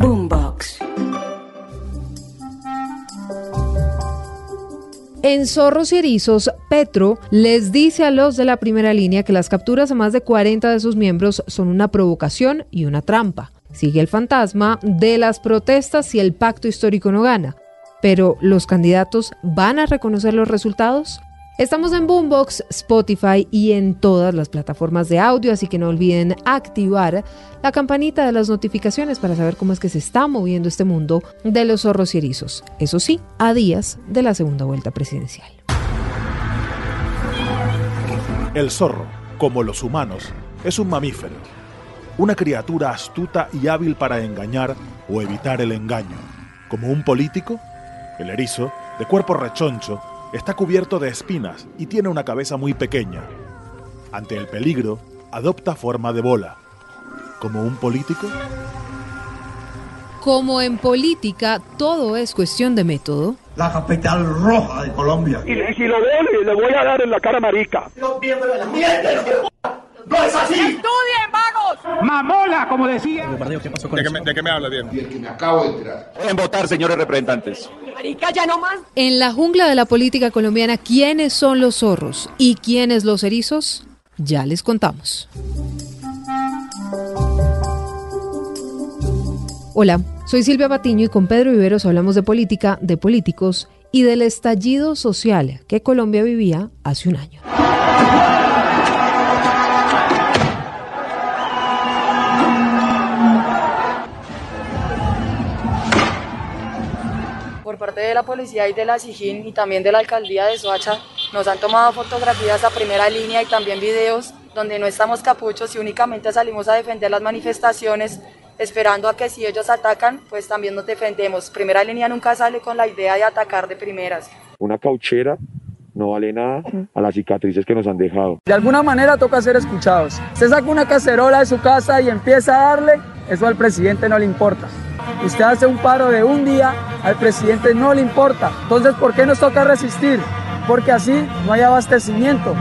Boombox. En Zorros y Erizos, Petro les dice a los de la primera línea que las capturas a más de 40 de sus miembros son una provocación y una trampa. Sigue el fantasma de las protestas si el pacto histórico no gana. Pero, ¿los candidatos van a reconocer los resultados? Estamos en Boombox, Spotify y en todas las plataformas de audio, así que no olviden activar la campanita de las notificaciones para saber cómo es que se está moviendo este mundo de los zorros y erizos. Eso sí, a días de la segunda vuelta presidencial. El zorro, como los humanos, es un mamífero, una criatura astuta y hábil para engañar o evitar el engaño. Como un político, el erizo, de cuerpo rechoncho, está cubierto de espinas y tiene una cabeza muy pequeña. Ante el peligro, adopta forma de bola. Como un político, Como en política, todo es cuestión de método. la capital roja de Colombia. Y, y si lo veo, le, le voy a dar en la cara marica. La mierda, ¡No es así! Mamola, como decía. ¿De qué, me, ¿De qué me habla bien? Y el que me acabo de enterar. En votar, señores representantes. Marica, ya no más. En la jungla de la política colombiana, ¿quiénes son los zorros y quiénes los erizos? Ya les contamos. Hola, soy Silvia Patiño y con Pedro Viveros hablamos de política, de políticos y del estallido social que Colombia vivía hace un año. Parte de la policía y de la SIGIN y también de la alcaldía de Soacha nos han tomado fotografías a primera línea y también videos donde no estamos capuchos y únicamente salimos a defender las manifestaciones esperando a que si ellos atacan, pues también nos defendemos. Primera línea nunca sale con la idea de atacar de primeras. Una cauchera no vale nada a las cicatrices que nos han dejado. De alguna manera toca ser escuchados. Usted saca una cacerola de su casa y empieza a darle, eso al presidente no le importa. Usted hace un paro de un día, al presidente no le importa. Entonces, ¿por qué nos toca resistir? Porque así no hay abastecimiento,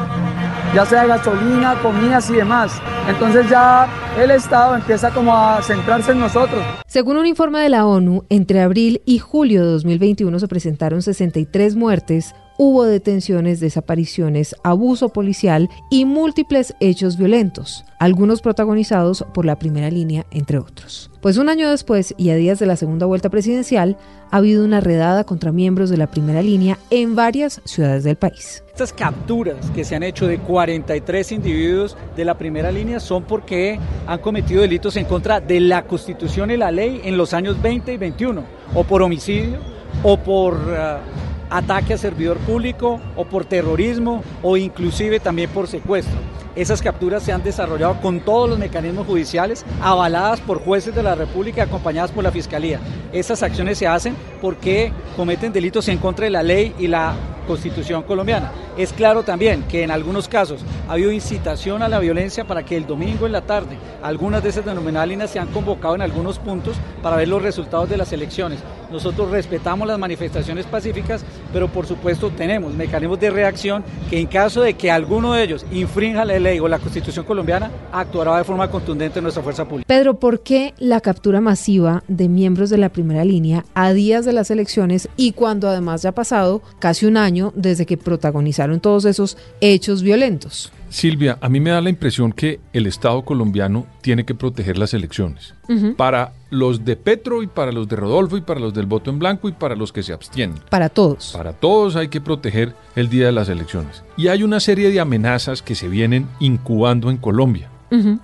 ya sea gasolina, comidas y demás. Entonces ya el Estado empieza como a centrarse en nosotros. Según un informe de la ONU, entre abril y julio de 2021 se presentaron 63 muertes, hubo detenciones, desapariciones, abuso policial y múltiples hechos violentos, algunos protagonizados por la primera línea, entre otros. Pues un año después y a días de la segunda vuelta presidencial, ha habido una redada contra miembros de la primera línea en varias ciudades del país. Estas capturas que se han hecho de 43 individuos de la primera línea son porque han cometido delitos en contra de la Constitución y la ley en los años 20 y 21, o por homicidio, o por uh, ataque a servidor público, o por terrorismo, o inclusive también por secuestro. Esas capturas se han desarrollado con todos los mecanismos judiciales, avaladas por jueces de la República acompañadas por la Fiscalía. Esas acciones se hacen porque cometen delitos en contra de la ley y la Constitución colombiana. Es claro también que en algunos casos ha habido incitación a la violencia para que el domingo en la tarde algunas de esas denominadas líneas se han convocado en algunos puntos para ver los resultados de las elecciones. Nosotros respetamos las manifestaciones pacíficas, pero por supuesto tenemos mecanismos de reacción que en caso de que alguno de ellos infrinja la ley o la Constitución colombiana, actuará de forma contundente nuestra fuerza pública. Pedro, ¿por qué la captura masiva de miembros de la primera línea a días de las elecciones y cuando además ya ha pasado casi un año desde que protagonizaron todos esos hechos violentos? Silvia, a mí me da la impresión que el Estado colombiano tiene que proteger las elecciones. Para los de Petro y para los de Rodolfo y para los del voto en blanco y para los que se abstienen. Para todos. Para todos hay que proteger el día de las elecciones. Y hay una serie de amenazas que se vienen incubando en Colombia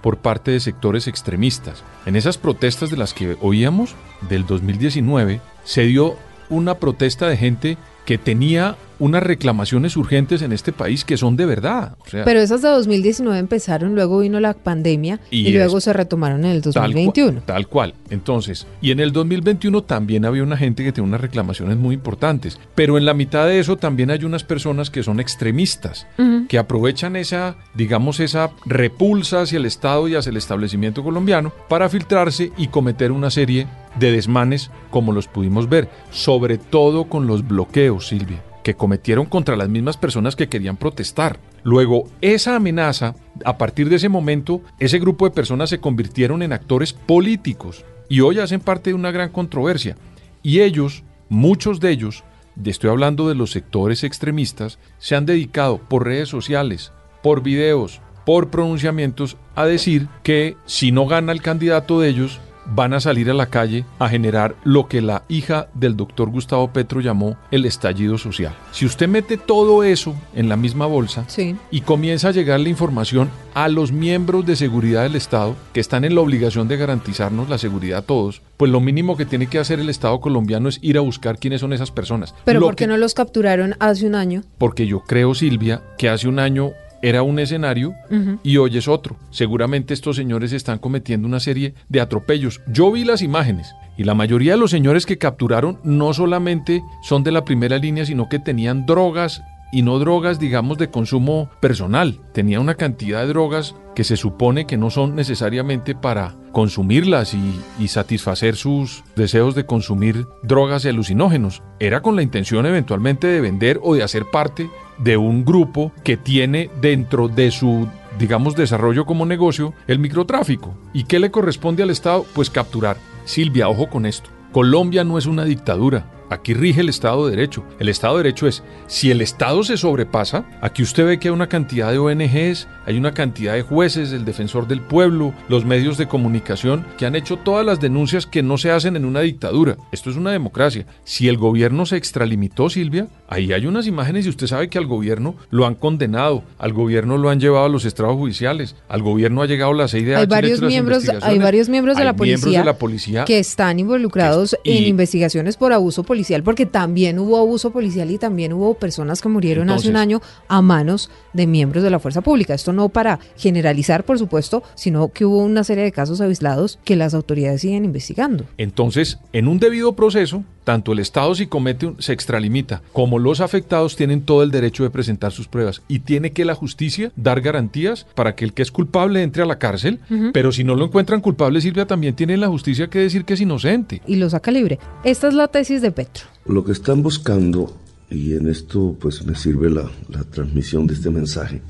por parte de sectores extremistas. En esas protestas de las que oíamos del 2019 se dio una protesta de gente que tenía unas reclamaciones urgentes en este país que son de verdad. O sea, Pero esas de 2019 empezaron, luego vino la pandemia y, Y luego se retomaron en el Tal cual- 2021. Tal cual. Entonces, y en el 2021 también había una gente que tenía unas reclamaciones muy importantes. Pero en la mitad de eso también hay unas personas que son extremistas, que aprovechan esa, digamos, esa repulsa hacia el Estado y hacia el establecimiento colombiano para filtrarse y cometer una serie de desmanes como los pudimos ver, sobre todo con los bloqueos, Silvia que cometieron contra las mismas personas que querían protestar. Luego, esa amenaza, a partir de ese momento, ese grupo de personas se convirtieron en actores políticos y hoy hacen parte de una gran controversia. Y ellos, muchos de ellos, estoy hablando de los sectores extremistas, se han dedicado por redes sociales, por videos, por pronunciamientos a decir que si no gana el candidato de ellos, van a salir a la calle a generar lo que la hija del doctor Gustavo Petro llamó el estallido social. Si usted mete todo eso en la misma bolsa Sí. y comienza a llegar la información a los miembros de seguridad del Estado que están en la obligación de garantizarnos la seguridad a todos, pues lo mínimo que tiene que hacer el Estado colombiano es ir a buscar quiénes son esas personas. Pero Lo ¿por qué que- no los capturaron hace un año? Porque yo creo, Silvia, que hace un año era un escenario y hoy es otro. Seguramente estos señores están cometiendo una serie de atropellos. Yo vi las imágenes y la mayoría de los señores que capturaron no solamente son de la primera línea, sino que tenían drogas y no drogas, digamos, de consumo personal. Tenía una cantidad de drogas que se supone que no son necesariamente para consumirlas y, y satisfacer sus deseos de consumir drogas y alucinógenos. Era con la intención eventualmente de vender o de hacer parte de un grupo que tiene dentro de su digamos, desarrollo como negocio, el microtráfico. ¿Y qué le corresponde al Estado? Pues capturar. Silvia, ojo con esto. Colombia no es una dictadura. Aquí rige el Estado de Derecho. El Estado de Derecho es, si el Estado se sobrepasa, aquí usted ve que hay una cantidad de ONGs, hay una cantidad de jueces, el defensor del pueblo, los medios de comunicación, que han hecho todas las denuncias que no se hacen en una dictadura. Esto es una democracia. Si el gobierno se extralimitó, Silvia, ahí hay unas imágenes y usted sabe que al gobierno lo han condenado, al gobierno lo han llevado a los estrados judiciales, al gobierno ha llegado la CIDH. Hay varios miembros, hay varios miembros de la, miembros policía de la policía que están involucrados y- en investigaciones por abuso policial, porque también hubo abuso policial y también hubo personas que murieron hace un año a manos de miembros de la fuerza pública. Esto no para generalizar, por supuesto, sino que hubo una serie de casos aislados que las autoridades siguen investigando. Entonces, en un debido proceso, tanto el Estado si comete un, se extralimita, como los afectados tienen todo el derecho de presentar sus pruebas y tiene que la justicia dar garantías para que el que es culpable entre a la cárcel, pero si no lo encuentran culpable, Silvia, también tiene la justicia que decir que es inocente. Y lo saca libre. Esta es la tesis de Petro. Lo que están buscando, y en esto pues me sirve la, la transmisión de este mensaje,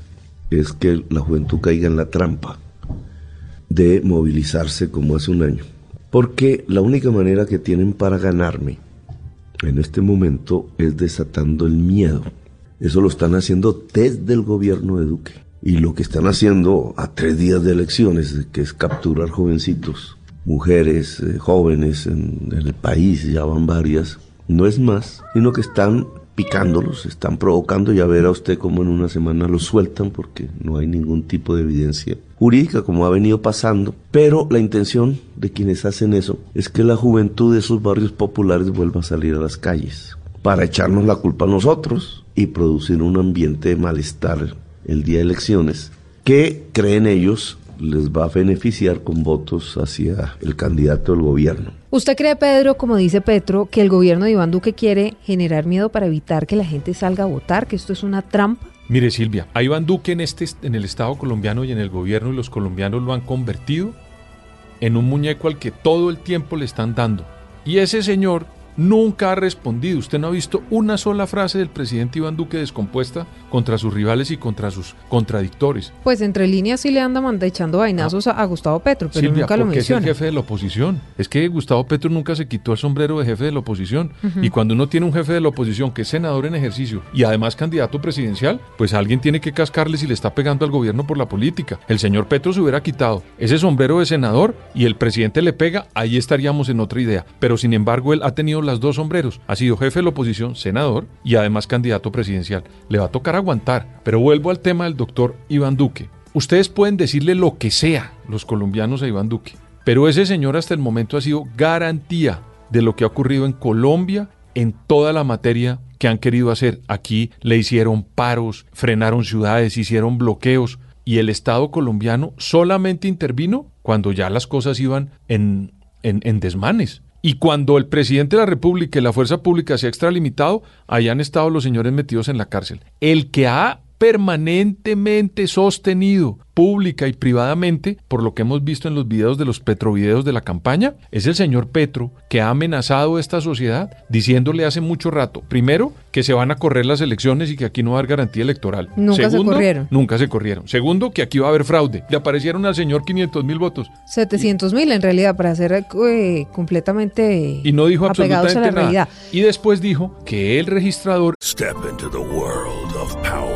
es que la juventud caiga en la trampa de movilizarse como hace un año. Porque la única manera que tienen para ganarme en este momento es desatando el miedo. Eso lo están haciendo desde el gobierno de Duque. Y lo que están haciendo a tres días de elecciones, que es capturar jovencitos, mujeres, eh, jóvenes en, en el país, ya van varias, no es más, sino que están picándolos, están provocando, ya verá usted cómo en una semana los sueltan porque no hay ningún tipo de evidencia jurídica como ha venido pasando, pero la intención de quienes hacen eso es que la juventud de esos barrios populares vuelva a salir a las calles para echarnos la culpa a nosotros y producir un ambiente de malestar el día de elecciones que creen ellos les va a beneficiar con votos hacia el candidato del gobierno. ¿Usted cree, Pedro, como dice Petro, que el gobierno de Iván Duque quiere generar miedo para evitar que la gente salga a votar, que esto es una trampa? Mire, Silvia, a Iván Duque en, este, en el Estado colombiano y en el gobierno y los colombianos lo han convertido en un muñeco al que todo el tiempo le están dando. Y ese señor nunca ha respondido. Usted no ha visto una sola frase del presidente Iván Duque descompuesta contra sus rivales y contra sus contradictores. Pues entre líneas sí le anda echando vainazos a, a Gustavo Petro, pero Silvia, nunca lo porque es el jefe de la oposición. Es que Gustavo Petro nunca se quitó el sombrero de jefe de la oposición. Y cuando uno tiene un jefe de la oposición que es senador en ejercicio y además candidato presidencial, pues alguien tiene que cascarle si le está pegando al gobierno por la política. El señor Petro se hubiera quitado ese sombrero de senador y el presidente le pega, ahí estaríamos en otra idea. Pero sin embargo, él ha tenido las dos sombreros. Ha sido jefe de la oposición, senador y además candidato presidencial. Le va a tocar aguantar. Pero vuelvo al tema del doctor Iván Duque. Ustedes pueden decirle lo que sea, los colombianos a Iván Duque, pero ese señor hasta el momento ha sido garantía de lo que ha ocurrido en Colombia en toda la materia que han querido hacer. Aquí le hicieron paros, frenaron ciudades, hicieron bloqueos y el Estado colombiano solamente intervino cuando ya las cosas iban en, en, en desmanes. Y cuando el presidente de la República y la fuerza pública se ha extralimitado, ahí han estado los señores metidos en la cárcel. El que ha permanentemente sostenido pública y privadamente, por lo que hemos visto en los videos de los petrovideos de la campaña, es el señor Petro que ha amenazado a esta sociedad diciéndole hace mucho rato, primero, que se van a correr las elecciones y que aquí no va a haber garantía electoral. Nunca Segundo, se corrieron. Nunca se corrieron. Segundo, que aquí va a haber fraude. Le aparecieron al señor 500 mil votos. 700 mil en realidad, para ser eh, completamente Y no dijo apegados a la absolutamente nada. realidad. Y después dijo que el registrador Step into the world of power,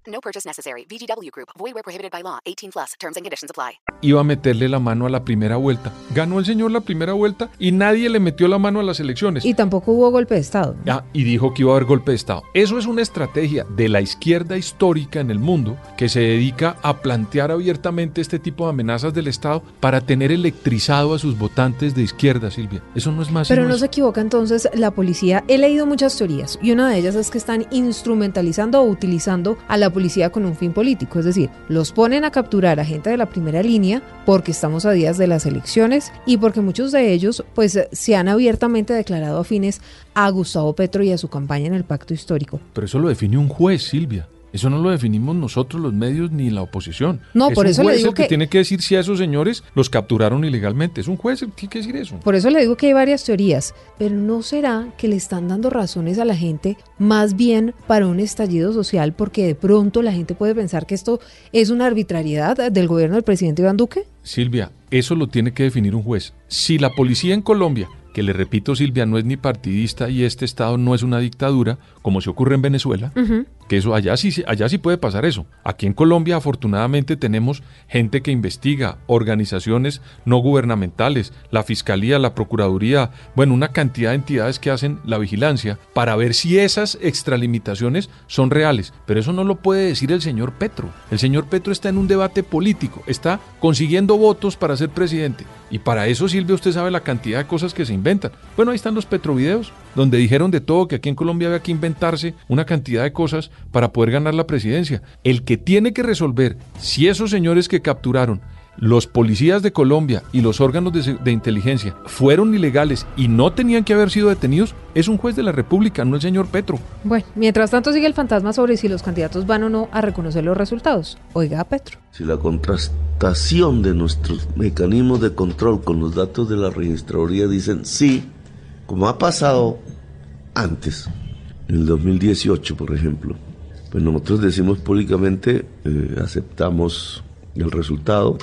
No purchase necessary. VGW Group. Void where prohibited by law. 18 plus. Terms and conditions apply. iba a meterle la mano a la primera vuelta. Ganó el señor la primera vuelta y nadie le metió la mano a las elecciones. Y tampoco hubo golpe de Estado. Ah, y dijo que iba a haber golpe de Estado. Eso es una estrategia de la izquierda histórica en el mundo que se dedica a plantear abiertamente este tipo de amenazas del Estado para tener electrizado a sus votantes de izquierda, Silvia. Eso no es más. Pero no se equivoca entonces la policía. He leído muchas teorías y una de ellas es que están instrumentalizando o utilizando a la policía con un fin político. Es decir, los ponen a capturar a gente de la primera línea porque estamos a días de las elecciones y porque muchos de ellos pues se han abiertamente declarado afines a Gustavo Petro y a su campaña en el pacto histórico. Pero eso lo define un juez, Silvia. Eso no lo definimos nosotros los medios ni la oposición. No, es por un eso le juez digo el que, que- tiene que decir si a esos señores los capturaron ilegalmente. Es un juez el que tiene que decir eso. Por eso le digo que hay varias teorías, pero ¿no será que le están dando razones a la gente más bien para un estallido social porque de pronto la gente puede pensar que esto es una arbitrariedad del gobierno del presidente Iván Duque? Silvia, eso lo tiene que definir un juez. Si la policía en Colombia, que le repito Silvia, no es ni partidista y este Estado no es una dictadura, como se ocurre en Venezuela, que eso allá sí, allá sí puede pasar eso. Aquí en Colombia afortunadamente tenemos gente que investiga, organizaciones no gubernamentales, la Fiscalía, la Procuraduría, bueno, una cantidad de entidades que hacen la vigilancia para ver si esas extralimitaciones son reales. Pero eso no lo puede decir el señor Petro. El señor Petro está en un debate político, está consiguiendo votos para ser presidente. Y para eso, Silvia, usted sabe la cantidad de cosas que se inventan. Bueno, ahí están los petrovideos, donde dijeron de todo que aquí en Colombia había que inventarse una cantidad de cosas para poder ganar la presidencia. El que tiene que resolver si esos señores que capturaron los policías de Colombia y los órganos de, inteligencia fueron ilegales y no tenían que haber sido detenidos, es un juez de la República, no el señor Petro. Bueno, mientras tanto sigue el fantasma sobre si los candidatos van o no a reconocer los resultados. Oiga a Petro. Si la contrastación de nuestros mecanismos de control con los datos de la registraduría dicen sí, como ha pasado antes, en el 2018, por ejemplo, pues nosotros decimos públicamente, eh, aceptamos el resultado,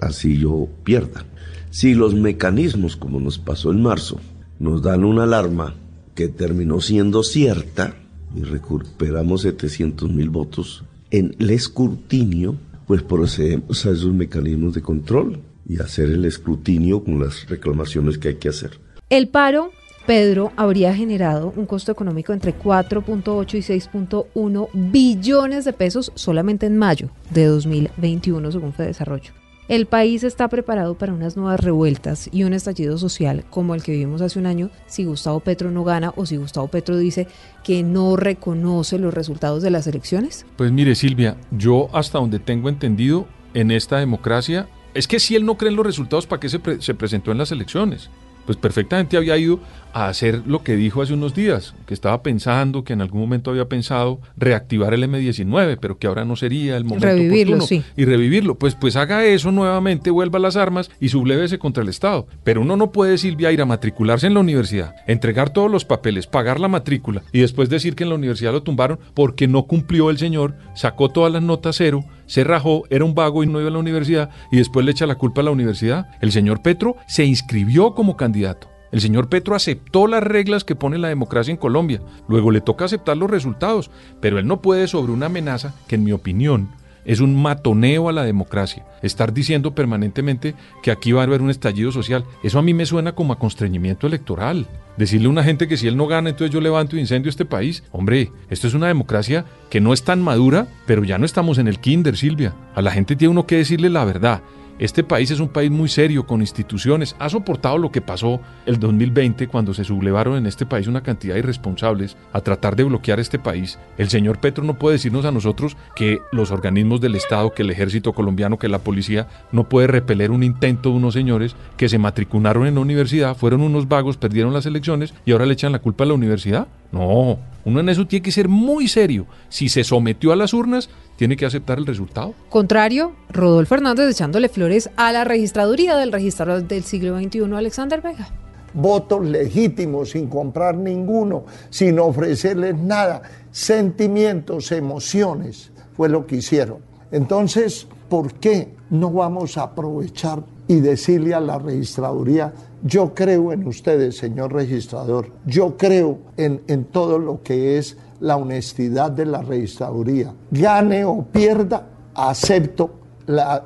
así yo pierda. Si los mecanismos, como nos pasó en marzo, nos dan una alarma que terminó siendo cierta y recuperamos 700 mil votos en el escrutinio, pues procedemos a esos mecanismos de control y hacer el escrutinio con las reclamaciones que hay que hacer. El paro, Pedro, habría generado un costo económico entre 4.8 y 6.1 billones de pesos solamente en mayo de 2021, según Fedesarrollo. El país está preparado para unas nuevas revueltas y un estallido social como el que vivimos hace un año si Gustavo Petro no gana o si Gustavo Petro dice que no reconoce los resultados de las elecciones. Pues mire Silvia, yo hasta donde tengo entendido en esta democracia, es que si él no cree en los resultados, ¿para qué se presentó en las elecciones? Pues perfectamente había ido a hacer lo que dijo hace unos días, que estaba pensando, que en algún momento había pensado reactivar el M19, pero que ahora no sería el momento Revivirlo, oportuno. sí. Y revivirlo. Pues, pues haga eso nuevamente, vuelva a las armas y sublévese contra el Estado. Pero uno no puede, Silvia, ir a matricularse en la universidad, entregar todos los papeles, pagar la matrícula y después decir que en la universidad lo tumbaron porque no cumplió el señor, sacó todas las notas cero, se rajó, era un vago y no iba a la universidad y después le echa la culpa a la universidad. El señor Petro se inscribió como candidato. El señor Petro aceptó las reglas que pone la democracia en Colombia. Luego le toca aceptar los resultados. Pero él no puede sobre una amenaza que, en mi opinión, es un matoneo a la democracia. Estar diciendo permanentemente que aquí va a haber un estallido social, eso a mí me suena como a constreñimiento electoral. Decirle a una gente que si él no gana, entonces yo levanto y incendio este país. Hombre, esto es una democracia que no es tan madura, pero ya no estamos en el kinder, Silvia. A la gente tiene uno que decirle la verdad. Este país es un país muy serio, con instituciones. Ha soportado lo que pasó el 2020 cuando se sublevaron en este país una cantidad de irresponsables a tratar de bloquear este país. El señor Petro no puede decirnos a nosotros que los organismos del Estado, que el ejército colombiano, que la policía no puede repeler un intento de unos señores que se matricularon en la universidad, fueron unos vagos, perdieron las elecciones y ahora le echan la culpa a la universidad. No, uno en eso tiene que ser muy serio. Si se sometió a las urnas, tiene que aceptar el resultado. Contrario, Rodolfo Hernández echándole flores a la registraduría del registrador del siglo XXI, Alexander Vega. Votos legítimos, sin comprar ninguno, sin ofrecerles nada. Sentimientos, emociones, fue lo que hicieron. Entonces, ¿por qué no vamos a aprovechar y decirle a la registraduría, yo creo en ustedes, señor registrador, yo creo en, en todo lo que es la honestidad de la registraduría. Gane o pierda, acepto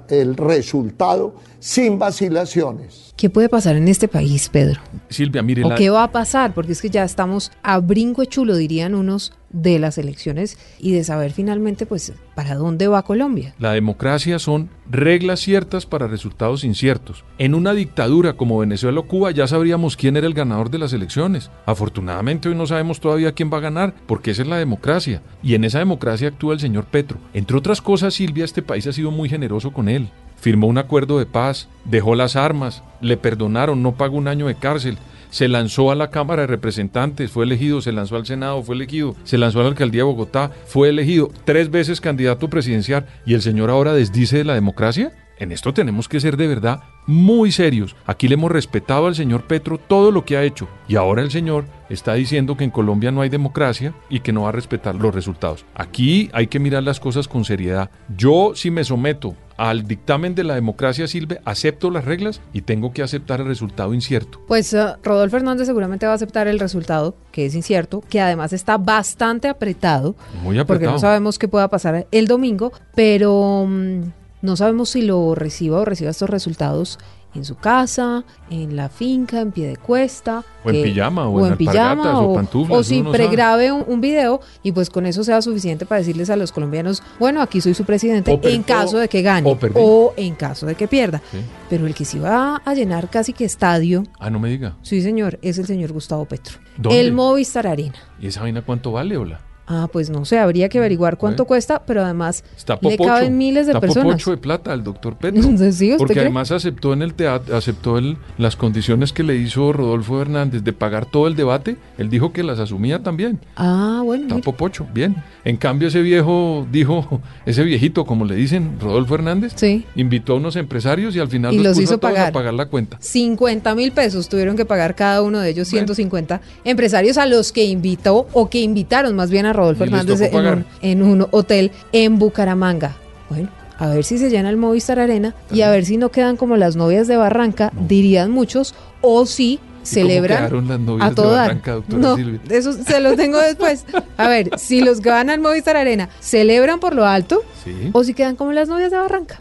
el resultado sin vacilaciones. ¿Qué puede pasar en este país, Pedro? Silvia, mire. ¿O qué va a pasar? Porque es que ya estamos a brinco chulo, dirían unos, de las elecciones y de saber finalmente, pues, para dónde va Colombia. La democracia son reglas ciertas para resultados inciertos. En una dictadura como Venezuela o Cuba ya sabríamos quién era el ganador de las elecciones. Afortunadamente hoy no sabemos todavía quién va a ganar, porque esa es la democracia. Y en esa democracia actúa el señor Petro. Entre otras cosas, Silvia, este país ha sido muy generoso con él firmó un acuerdo de paz, dejó las armas, le perdonaron, no pagó un año de cárcel, se lanzó a la Cámara de Representantes, fue elegido, se lanzó al Senado, fue elegido, se lanzó a la Alcaldía de Bogotá, fue elegido, tres veces candidato presidencial y el señor ahora desdice de la democracia. En esto tenemos que ser de verdad muy serios. Aquí le hemos respetado al señor Petro todo lo que ha hecho y ahora el señor está diciendo que en Colombia no hay democracia y que no va a respetar los resultados. Aquí hay que mirar las cosas con seriedad. Yo si me someto al dictamen de la democracia, Silve, acepto las reglas y tengo que aceptar el resultado incierto. Pues uh, Rodolfo Hernández seguramente va a aceptar el resultado, que es incierto, que además está bastante apretado. Muy apretado. Porque no sabemos qué pueda pasar el domingo, pero... Um, no sabemos si lo reciba o reciba estos resultados en su casa, en la finca, en pie de cuesta. O en pijama, o, en, pijama, o, pantuflas. O si pregrabe un, un, video y pues con eso sea suficiente para decirles a los colombianos, bueno, aquí soy su presidente en caso de que gane o, en caso de que pierda. Sí. Pero el que sí va a llenar casi que estadio. Ah, no me diga. Sí, señor, es el señor Gustavo Petro. ¿Dónde? El Movistar Arena. ¿Y esa vaina cuánto vale, hola? Ah, pues no sé, habría que averiguar cuánto ¿Eh? cuesta, pero además está le caben miles de está personas. Popocho de plata al doctor Petro. ¿Sí, porque cree? además aceptó en el teatro, aceptó el, las condiciones que le hizo Rodolfo Hernández de pagar todo el debate. Él dijo que las asumía también. Ah, bueno. Está Popocho, bien. En cambio ese viejo dijo, ese viejito, como le dicen, Rodolfo Hernández, sí. invitó a unos empresarios y al final y los, los puso hizo a todos pagar. a pagar la cuenta. 50 mil pesos tuvieron que pagar cada uno de ellos, 150 bueno. empresarios a los que invitó o que invitaron más bien a Rodolfo Hernández en un, en un hotel en Bucaramanga. Bueno, a ver si se llena el Movistar Arena y a ver si no quedan como las novias de Barranca, dirían muchos, o si celebran las novias a todo de. Barranca, doctora No, Silvia? eso se los tengo después. A ver, si los ganan al Movistar Arena, ¿celebran por lo alto Sí. o si quedan como las novias de Barranca?